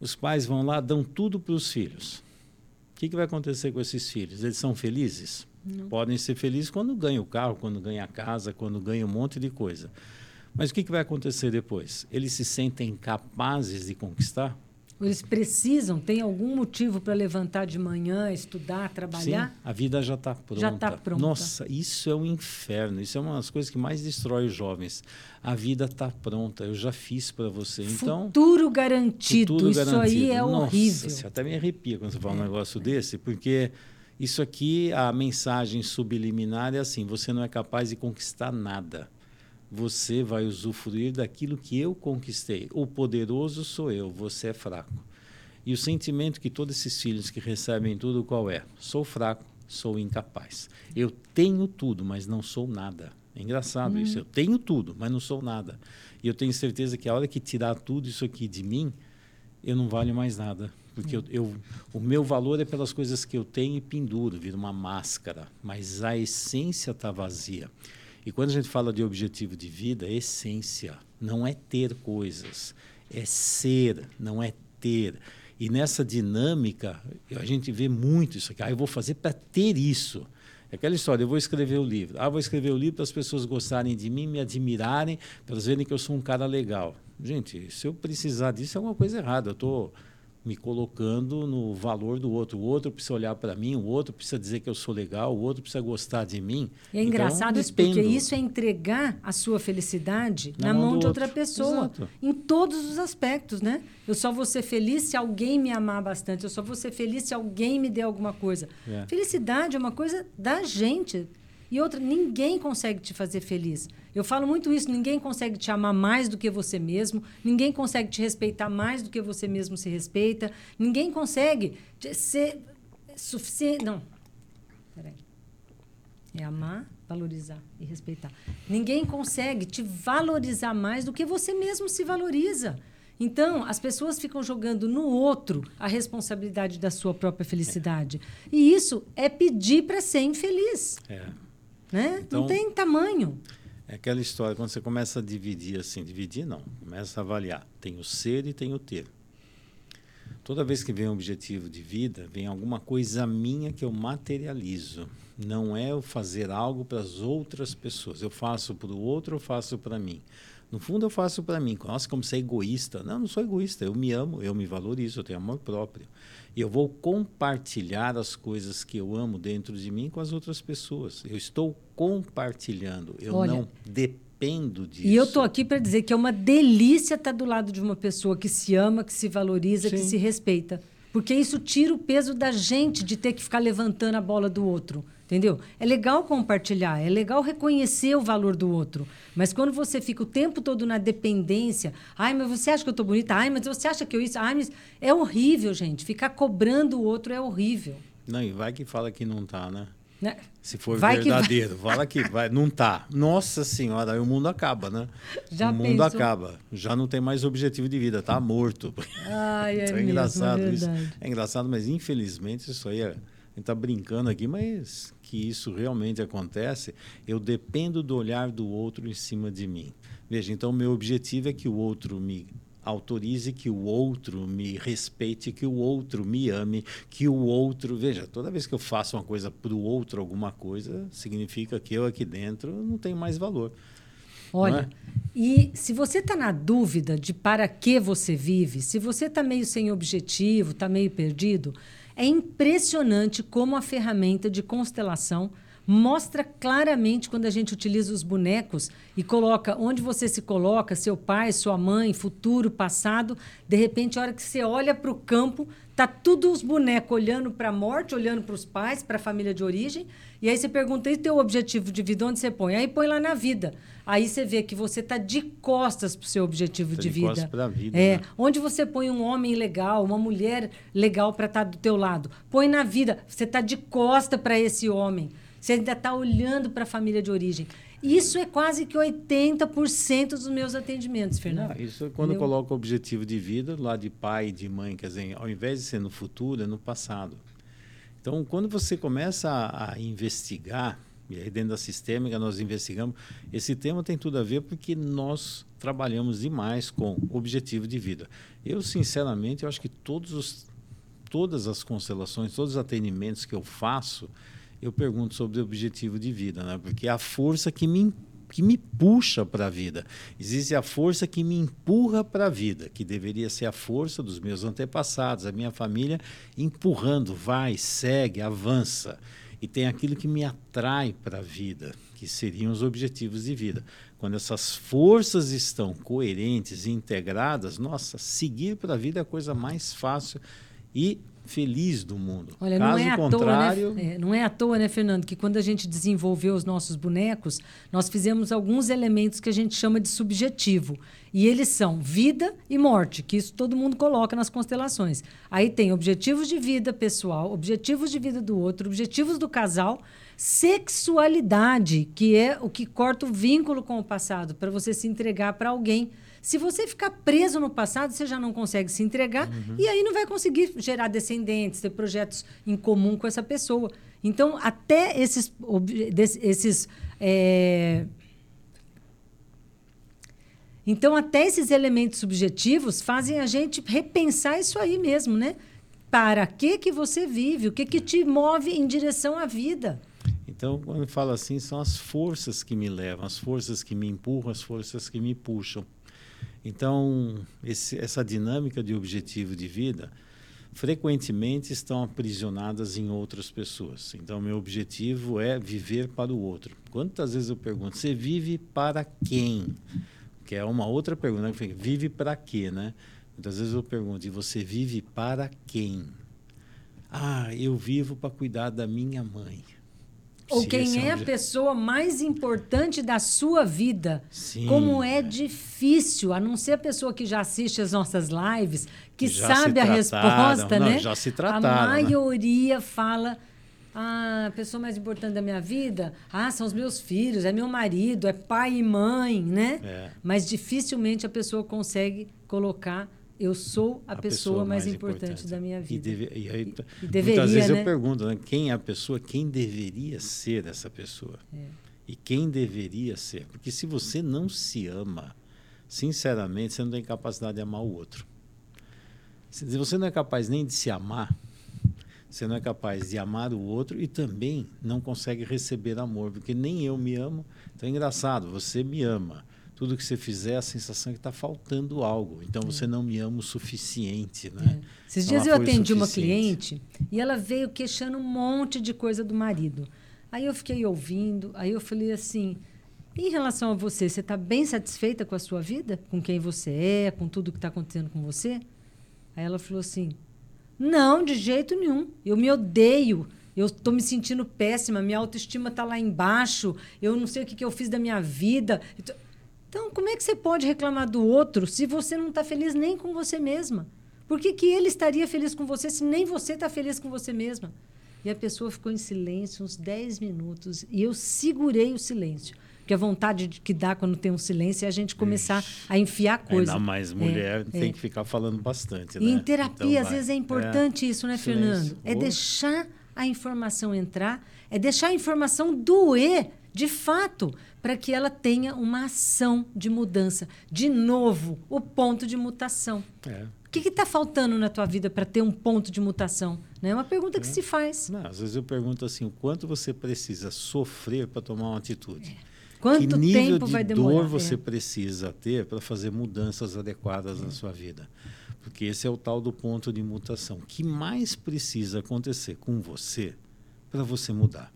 Os pais vão lá, dão tudo para os filhos. O que, que vai acontecer com esses filhos? Eles são felizes? Não. Podem ser felizes quando ganham o carro, quando ganham a casa, quando ganham um monte de coisa. Mas o que, que vai acontecer depois? Eles se sentem capazes de conquistar? Eles precisam, tem algum motivo para levantar de manhã, estudar, trabalhar? Sim, a vida já está pronta. Já está pronta. Nossa, isso é um inferno. Isso é uma das coisas que mais destrói os jovens. A vida está pronta. Eu já fiz para você. Então, futuro garantido. Futuro isso garantido. aí é Nossa, horrível. Você até me arrepia quando você fala um negócio desse, porque Isso aqui, a mensagem subliminar é assim: você não é capaz de conquistar nada. Você vai usufruir daquilo que eu conquistei. O poderoso sou eu, você é fraco. E o sentimento que todos esses filhos que recebem tudo qual é? Sou fraco, sou incapaz. Eu tenho tudo, mas não sou nada. É engraçado isso. Eu tenho tudo, mas não sou nada. E eu tenho certeza que a hora que tirar tudo isso aqui de mim, eu não valho mais nada. Porque eu, eu, o meu valor é pelas coisas que eu tenho e penduro, vira uma máscara. Mas a essência está vazia. E quando a gente fala de objetivo de vida, é essência. Não é ter coisas. É ser, não é ter. E nessa dinâmica, a gente vê muito isso aqui. Ah, eu vou fazer para ter isso. É aquela história, eu vou escrever o livro. Ah, vou escrever o livro para as pessoas gostarem de mim, me admirarem, para elas verem que eu sou um cara legal. Gente, se eu precisar disso, é alguma coisa errada. Eu estou. Tô me colocando no valor do outro. O outro precisa olhar para mim, o outro precisa dizer que eu sou legal, o outro precisa gostar de mim. E é engraçado então, isso, porque isso é entregar a sua felicidade na, na mão, mão de outra pessoa. Exato. Em todos os aspectos, né? Eu só vou ser feliz se alguém me amar bastante. Eu só vou ser feliz se alguém me der alguma coisa. É. Felicidade é uma coisa da gente. E outra, ninguém consegue te fazer feliz. Eu falo muito isso, ninguém consegue te amar mais do que você mesmo, ninguém consegue te respeitar mais do que você mesmo se respeita, ninguém consegue ser suficiente. Não. Peraí. É amar, valorizar e respeitar. Ninguém consegue te valorizar mais do que você mesmo se valoriza. Então, as pessoas ficam jogando no outro a responsabilidade da sua própria felicidade. É. E isso é pedir para ser infeliz. É. Né? Então, não tem tamanho. É aquela história, quando você começa a dividir assim, dividir não, começa a avaliar. Tem o ser e tem o ter. Toda vez que vem um objetivo de vida, vem alguma coisa minha que eu materializo. Não é eu fazer algo para as outras pessoas. Eu faço para o outro, eu faço para mim. No fundo, eu faço para mim. Nossa, como você é egoísta. Não, não sou egoísta. Eu me amo, eu me valorizo, eu tenho amor próprio. E eu vou compartilhar as coisas que eu amo dentro de mim com as outras pessoas. Eu estou compartilhando, eu Olha, não dependo disso. E eu estou aqui para dizer que é uma delícia estar do lado de uma pessoa que se ama, que se valoriza, Sim. que se respeita. Porque isso tira o peso da gente de ter que ficar levantando a bola do outro. Entendeu? É legal compartilhar, é legal reconhecer o valor do outro. Mas quando você fica o tempo todo na dependência, ai, mas você acha que eu estou bonita? Ai, mas você acha que eu isso? Ai, mas é horrível, gente. Ficar cobrando o outro é horrível. Não, e vai que fala que não tá, né? né? Se for vai verdadeiro, que vai. fala que vai, não tá. Nossa senhora, aí o mundo acaba, né? Já o mundo pensou? acaba. Já não tem mais objetivo de vida, tá morto. Ai, é, então é engraçado é isso. É engraçado, mas infelizmente isso aí é gente está brincando aqui, mas que isso realmente acontece, eu dependo do olhar do outro em cima de mim. Veja, então meu objetivo é que o outro me autorize que o outro me respeite, que o outro me ame, que o outro. Veja, toda vez que eu faço uma coisa para o outro, alguma coisa, significa que eu aqui dentro não tenho mais valor. Olha, é? e se você está na dúvida de para que você vive, se você está meio sem objetivo, está meio perdido, é impressionante como a ferramenta de constelação mostra claramente quando a gente utiliza os bonecos e coloca onde você se coloca, seu pai, sua mãe, futuro, passado. De repente, a hora que você olha para o campo, tá tudo os bonecos olhando para a morte, olhando para os pais, para a família de origem. E aí você pergunta, e teu objetivo de vida, onde você põe? Aí põe lá na vida. Aí você vê que você está de costas para o seu objetivo tá de, de vida. Costas para a vida. É, né? onde você põe um homem legal, uma mulher legal para estar tá do teu lado. Põe na vida. Você está de costa para esse homem. Você ainda está olhando para a família de origem. Isso é quase que 80% dos meus atendimentos, Fernando. Não, isso é quando Entendeu? eu coloco o objetivo de vida lá de pai e de mãe, quer dizer, ao invés de ser no futuro, é no passado. Então, quando você começa a, a investigar, e aí dentro da sistêmica nós investigamos, esse tema tem tudo a ver porque nós trabalhamos demais com objetivo de vida. Eu, sinceramente, eu acho que todos os, todas as constelações, todos os atendimentos que eu faço, eu pergunto sobre o objetivo de vida, né? porque é a força que me, que me puxa para a vida. Existe a força que me empurra para a vida, que deveria ser a força dos meus antepassados, a minha família, empurrando, vai, segue, avança. E tem aquilo que me atrai para a vida, que seriam os objetivos de vida. Quando essas forças estão coerentes e integradas, nossa, seguir para a vida é a coisa mais fácil e feliz do mundo. Olha, Caso não é, à contrário, toa, né? É, não é à toa, né, Fernando, que quando a gente desenvolveu os nossos bonecos, nós fizemos alguns elementos que a gente chama de subjetivo. E eles são vida e morte, que isso todo mundo coloca nas constelações. Aí tem objetivos de vida pessoal, objetivos de vida do outro, objetivos do casal, sexualidade, que é o que corta o vínculo com o passado, para você se entregar para alguém. Se você ficar preso no passado, você já não consegue se entregar uhum. e aí não vai conseguir gerar descendentes, ter projetos em comum com essa pessoa. Então, até esses, esses é... então até esses elementos subjetivos fazem a gente repensar isso aí mesmo, né? Para que que você vive? O que que te move em direção à vida? Então, quando falo assim, são as forças que me levam, as forças que me empurram, as forças que me puxam. Então, esse, essa dinâmica de objetivo de vida frequentemente estão aprisionadas em outras pessoas. Então, meu objetivo é viver para o outro. Quantas vezes eu pergunto, você vive para quem? Que é uma outra pergunta. Né? Vive para quê, né? Muitas vezes eu pergunto, e você vive para quem? Ah, eu vivo para cuidar da minha mãe. Ou quem é, a pessoa mais importante da sua vida. Sim, Como é, é, difícil, a não ser a pessoa que já assiste as nossas lives, que já sabe a resposta, não, né? Já se trataram. A né? maioria né? fala. Ah, a pessoa mais importante da minha vida? Ah, são os meus filhos, é meu marido, é pai e mãe, né? É. Mas dificilmente a pessoa consegue colocar eu sou a, a pessoa, pessoa, mais, mais importante, importante, da minha vida. E, deve, e, aí, e deveria, muitas vezes né? eu pergunto, né, quem é a pessoa, quem deveria ser essa pessoa? É. E quem deveria ser? Porque se você não se ama, sinceramente, você não tem capacidade de amar o outro. Se você não é capaz nem de se amar, você não é capaz de amar o outro e também não consegue receber amor, porque nem eu me amo. Então é engraçado, você me ama, tudo que você fizer, a sensação é que está faltando algo. Então você não me ama o suficiente. Né? É. Esses dias eu atendi uma cliente e ela veio queixando um monte de coisa do marido. Aí eu fiquei ouvindo, aí eu falei assim: em relação a você, você está bem satisfeita com a sua vida? Com quem você é, com tudo que está acontecendo com você? Aí ela falou assim: não, de jeito nenhum. Eu me odeio. Eu estou me sentindo péssima, minha autoestima está lá embaixo, eu não sei o que, que eu fiz da minha vida. Então, como é que você pode reclamar do outro se você não está feliz nem com você mesma? Por que, que ele estaria feliz com você se nem você está feliz com você mesma? E a pessoa ficou em silêncio uns 10 minutos e eu segurei o silêncio. Porque a vontade que dá quando tem um silêncio é a gente começar Ixi, a enfiar coisa. Ainda mais mulher é, tem é. que ficar falando bastante. Né? E em terapia, então, às vai. vezes, é importante é. isso, né, silêncio. Fernando? É deixar a informação entrar, é deixar a informação doer de fato, para que ela tenha uma ação de mudança. De novo, o ponto de mutação. É. O que está faltando na tua vida para ter um ponto de mutação? É uma pergunta é. que se faz. Não, às vezes eu pergunto assim, o quanto você precisa sofrer para tomar uma atitude? É. Quanto que nível tempo de vai demorar? dor você é. precisa ter para fazer mudanças adequadas na é. sua vida? Porque esse é o tal do ponto de mutação. O que mais precisa acontecer com você para você mudar?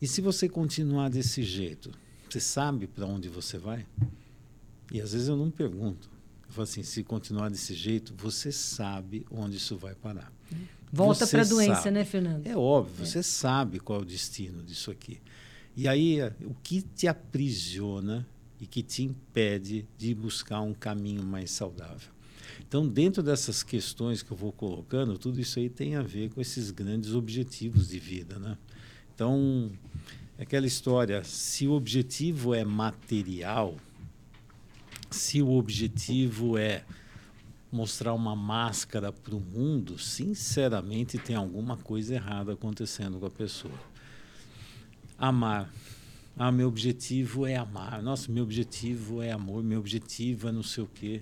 E se você continuar desse jeito, você sabe para onde você vai? E às vezes eu não pergunto. Eu falo assim, se continuar desse jeito, você sabe onde isso vai parar. Volta para a doença, sabe. né, Fernando? É óbvio, é. você sabe qual é o destino disso aqui. E aí, o que te aprisiona e que te impede de buscar um caminho mais saudável? Então, dentro dessas questões que eu vou colocando, tudo isso aí tem a ver com esses grandes objetivos de vida, né? Então, é aquela história, se o objetivo é material, se o objetivo é mostrar uma máscara para o mundo, sinceramente tem alguma coisa errada acontecendo com a pessoa. Amar. Ah, meu objetivo é amar. Nossa, meu objetivo é amor, meu objetivo é não sei o quê.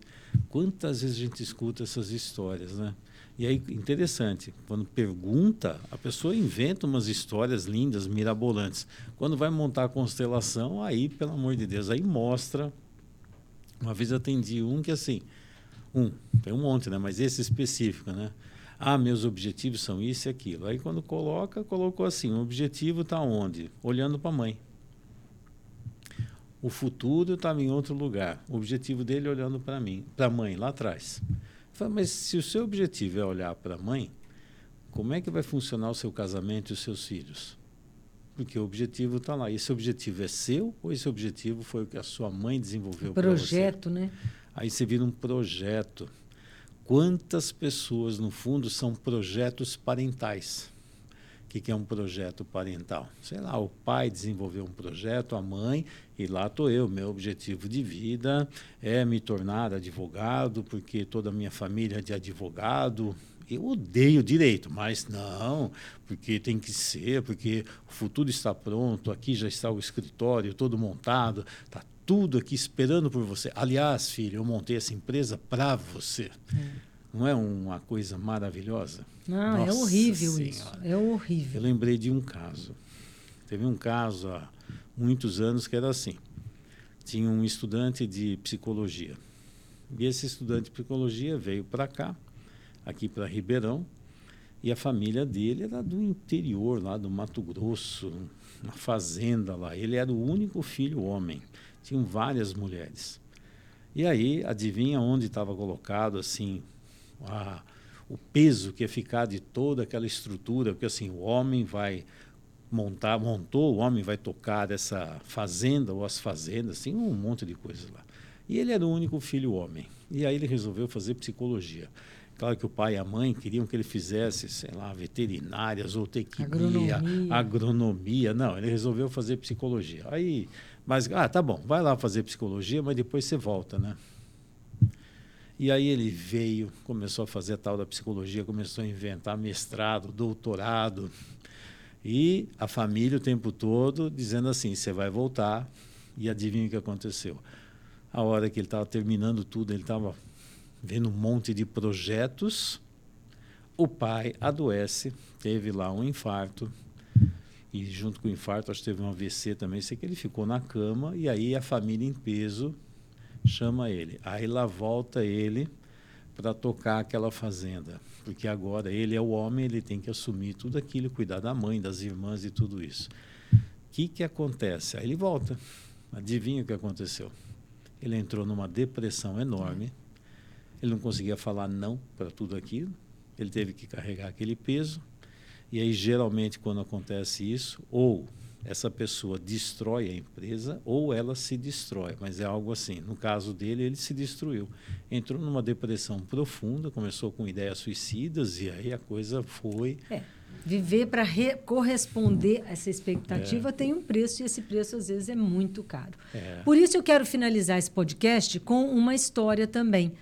Quantas vezes a gente escuta essas histórias, né? E aí, interessante, quando pergunta, a pessoa inventa umas histórias lindas, mirabolantes. Quando vai montar a constelação, aí, pelo amor de Deus, aí mostra. Uma vez atendi um que assim, um, tem um monte, né? Mas esse específico, né? Ah, meus objetivos são isso e aquilo. Aí quando coloca, colocou assim, o objetivo está onde? Olhando para a mãe. O futuro estava em outro lugar. O objetivo dele olhando para mim, para a mãe, lá atrás. Mas se o seu objetivo é olhar para a mãe, como é que vai funcionar o seu casamento e os seus filhos? Porque o objetivo está lá. Esse objetivo é seu ou esse objetivo foi o que a sua mãe desenvolveu para você? Projeto, né? Aí você vira um projeto. Quantas pessoas, no fundo, são projetos parentais? O que, que é um projeto parental? Sei lá, o pai desenvolveu um projeto, a mãe, e lá estou eu. Meu objetivo de vida é me tornar advogado, porque toda a minha família é de advogado. Eu odeio direito, mas não, porque tem que ser, porque o futuro está pronto, aqui já está o escritório todo montado, está tudo aqui esperando por você. Aliás, filho, eu montei essa empresa para você. Hum. Não é uma coisa maravilhosa? Não, é Nossa é horrível senhora. isso. É horrível. Eu lembrei de um caso. Teve um caso há muitos anos que era assim. Tinha um estudante de psicologia. E esse estudante de psicologia veio para cá, aqui para Ribeirão, e a família dele era do interior, lá do Mato Grosso, uma fazenda lá. Ele era o único filho homem tinham várias mulheres. E aí, adivinha onde estava colocado assim a, o peso que ia ficar de toda aquela estrutura, porque assim, o homem vai montar, montou, o homem vai tocar essa fazenda ou as fazendas, assim, um monte de coisas lá. E ele era o único filho homem. E aí ele resolveu fazer psicologia. Claro que o pai e a mãe queriam que ele fizesse, sei lá, veterinária, zootecnia, agronomia. agronomia. Não, ele resolveu fazer psicologia. Aí mas, ah, tá bom, vai lá fazer psicologia, mas depois você volta, né? E aí ele veio, começou a fazer a tal da psicologia, começou a inventar mestrado, doutorado. E a família o tempo todo dizendo assim: você vai voltar. E adivinha o que aconteceu? A hora que ele estava terminando tudo, ele estava vendo um monte de projetos. O pai adoece, teve lá um infarto, e junto com o infarto, acho que teve um AVC também, sei que ele ficou na cama e aí a família em peso chama ele. Aí lá volta ele para tocar aquela fazenda, porque agora ele é o homem, ele tem que assumir tudo aquilo, cuidar da mãe, das irmãs e tudo isso. O que, que acontece? Aí ele volta. Adivinha o que aconteceu? Ele entrou numa depressão enorme, ele não conseguia falar não para tudo aquilo, ele teve que carregar aquele peso, e aí, geralmente, quando acontece isso, ou essa pessoa destrói a empresa ou ela se destrói, mas é algo assim. No caso dele, ele se destruiu. Entrou numa depressão profunda, começou com ideias suicidas e aí a coisa foi. É. Viver para corresponder a essa expectativa é. tem um preço e esse preço às vezes é muito caro. É. Por isso eu quero finalizar esse podcast com uma história também.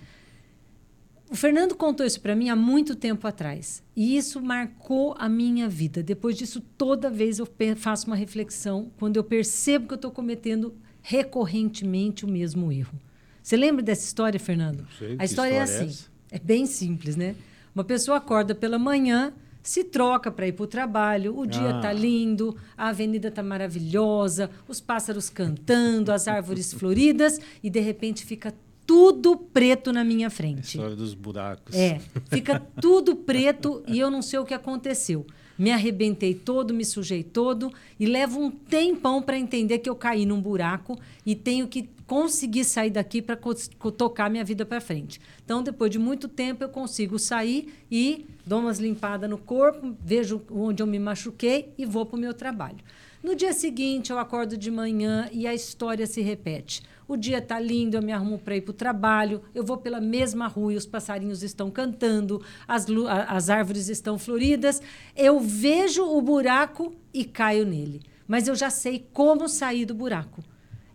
O Fernando contou isso para mim há muito tempo atrás. E isso marcou a minha vida. Depois disso, toda vez eu faço uma reflexão quando eu percebo que eu estou cometendo recorrentemente o mesmo erro. Você lembra dessa história, Fernando? Sei, a história, é história, é assim. É, é bem simples, né? Uma pessoa acorda pela manhã, se troca para ir para o trabalho, o dia está ah. lindo, a avenida está maravilhosa, os pássaros cantando, as árvores floridas, e de repente fica tudo preto na minha frente. A história dos buracos. É, fica tudo preto e eu não sei o que aconteceu. Me arrebentei todo, me sujei todo e levo um tempão para entender que eu caí num buraco e tenho que conseguir sair daqui para tocar minha vida para frente. Então, depois de muito tempo, eu consigo sair e dou umas limpadas no corpo, vejo onde eu me machuquei e vou para o meu trabalho. No dia seguinte, eu acordo de manhã e a história se repete. O dia está lindo, eu me arrumo para ir para o trabalho, eu vou pela mesma rua e os passarinhos estão cantando, as, as árvores estão floridas. Eu vejo o buraco e caio nele. Mas eu já sei como sair do buraco.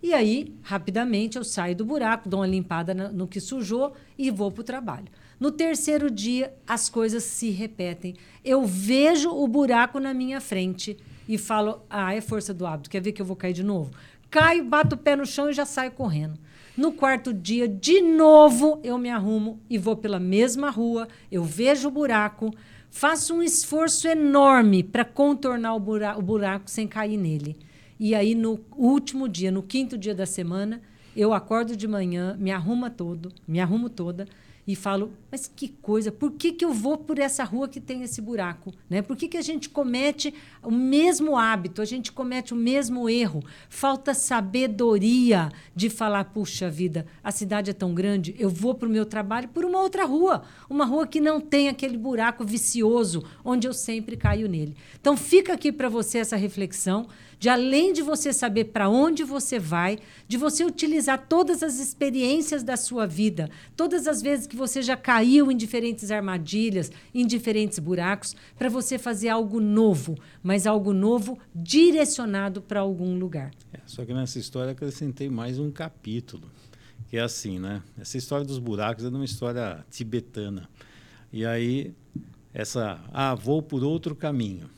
E aí, rapidamente, eu saio do buraco, dou uma limpada no que sujou e vou para o trabalho. No terceiro dia, as coisas se repetem. Eu vejo o buraco na minha frente e falo: ah, é força do hábito, quer ver que eu vou cair de novo? Caio, bato o pé no chão e já saio correndo. No quarto dia, de novo, eu me arrumo e vou pela mesma rua, eu vejo o buraco, faço um esforço enorme para contornar o buraco, o buraco sem cair nele. E aí, no último dia, no quinto dia da semana, eu acordo de manhã, me arrumo todo, me arrumo toda e falo, mas que coisa, por que, que eu vou por essa rua que tem esse buraco? Né? Por que, que a gente comete o mesmo hábito, a gente comete o mesmo erro? Falta sabedoria de falar, puxa vida, a cidade é tão grande, eu vou para o meu trabalho por uma outra rua, uma rua que não tem aquele buraco vicioso onde eu sempre caio nele. Então fica aqui para você essa reflexão de além de você saber para onde você vai, de você utilizar todas as experiências da sua vida, todas as vezes que você já caiu em diferentes armadilhas, em diferentes buracos, para você fazer algo novo, mas algo novo direcionado para algum lugar. É, só que nessa história acrescentei mais um capítulo, que é assim, né? Essa história dos buracos é uma história tibetana. E aí, essa, ah, vou por outro caminho.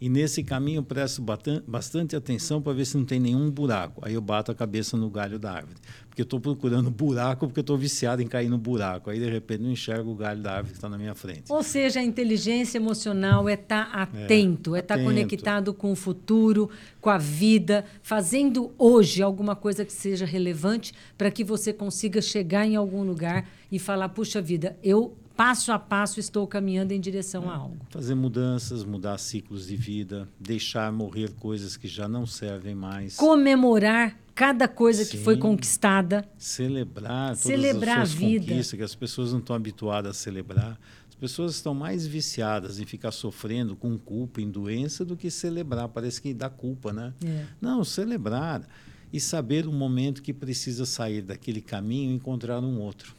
E nesse caminho eu presto bastante atenção para ver se não tem nenhum buraco. Aí eu bato a cabeça no galho da árvore. Porque eu estou procurando buraco, porque eu estou viciado em cair no buraco. Aí, de repente, não enxergo o galho da árvore que está na minha frente. Ou seja, a inteligência emocional é estar tá atento, é, é estar tá conectado com o futuro, com a vida, fazendo hoje alguma coisa que seja relevante para que você consiga chegar em algum lugar e falar: puxa vida, eu passo a passo estou caminhando em direção é, a algo. Fazer mudanças, mudar ciclos de vida, deixar morrer coisas que já não servem mais. Comemorar cada coisa Sim, que foi conquistada. Celebrar todas celebrar as suas a vida. conquistas que as pessoas não estão habituadas a celebrar. As pessoas estão mais viciadas em ficar sofrendo com culpa, em doença, do que celebrar. Parece que dá culpa, né? É. Não, celebrar e saber o momento que precisa sair daquele caminho e encontrar um outro.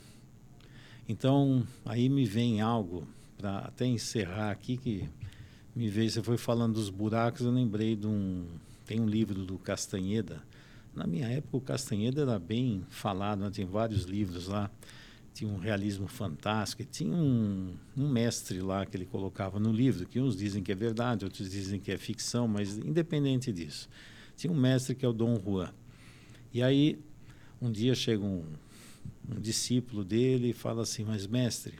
Então, aí me vem algo, para até encerrar aqui, que me veio, você foi falando dos buracos, eu lembrei de um. Tem um livro do Castanheda. Na minha época, o Castanheda era bem falado, né? tinha vários livros lá. Tinha um realismo fantástico. E tinha um, um mestre lá que ele colocava no livro, que uns dizem que é verdade, outros dizem que é ficção, mas independente disso. Tinha um mestre que é o Dom Juan. E aí, um dia chega um, um discípulo dele fala assim: Mas, mestre,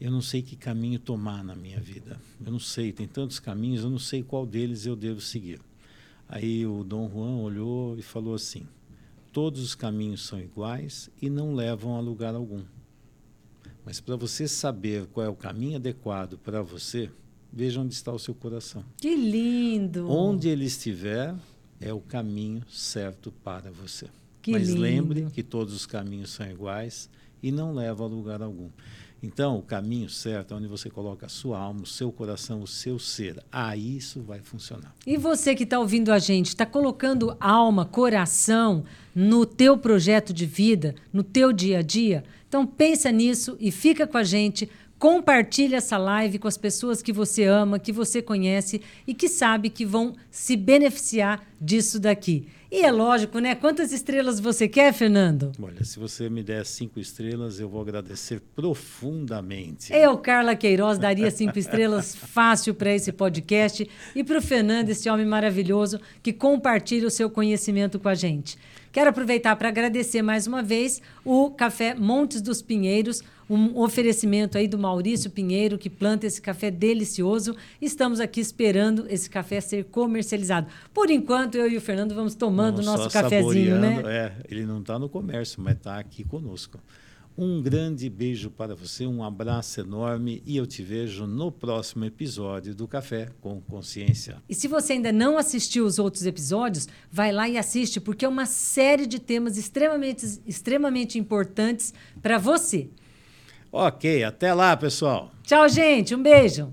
eu não sei que caminho tomar na minha vida. Eu não sei, tem tantos caminhos, eu não sei qual deles eu devo seguir. Aí o Dom Juan olhou e falou assim: Todos os caminhos são iguais e não levam a lugar algum. Mas para você saber qual é o caminho adequado para você, veja onde está o seu coração. Que lindo! Onde ele estiver, é o caminho certo para você. Que Mas lindo. lembre que todos os caminhos são iguais e não levam a lugar algum. Então, o caminho certo é onde você coloca a sua alma, o seu coração, o seu ser. Aí isso vai funcionar. E você que está ouvindo a gente, está colocando alma, coração no teu projeto de vida, no teu dia a dia? Então pensa nisso e fica com a gente. Compartilhe essa live com as pessoas que você ama, que você conhece e que sabe que vão se beneficiar disso daqui. E é lógico, né? Quantas estrelas você quer, Fernando? Olha, se você me der cinco estrelas, eu vou agradecer profundamente. Eu, Carla Queiroz, daria cinco estrelas fácil para esse podcast e para o Fernando, esse homem maravilhoso que compartilha o seu conhecimento com a gente. Quero aproveitar para agradecer mais uma vez o Café Montes dos Pinheiros, um oferecimento aí do Maurício Pinheiro, que planta esse café delicioso. Estamos aqui esperando esse café ser comercializado. Por enquanto, eu e o Fernando vamos tomando o nosso cafezinho, né? É, ele não está no comércio, mas está aqui conosco. Um grande beijo para você, um abraço enorme e eu te vejo no próximo episódio do Café com Consciência. E se você ainda não assistiu os outros episódios, vai lá e assiste, porque é uma série de temas extremamente, extremamente importantes para você. Ok, até lá, pessoal. Tchau, gente. Um beijo.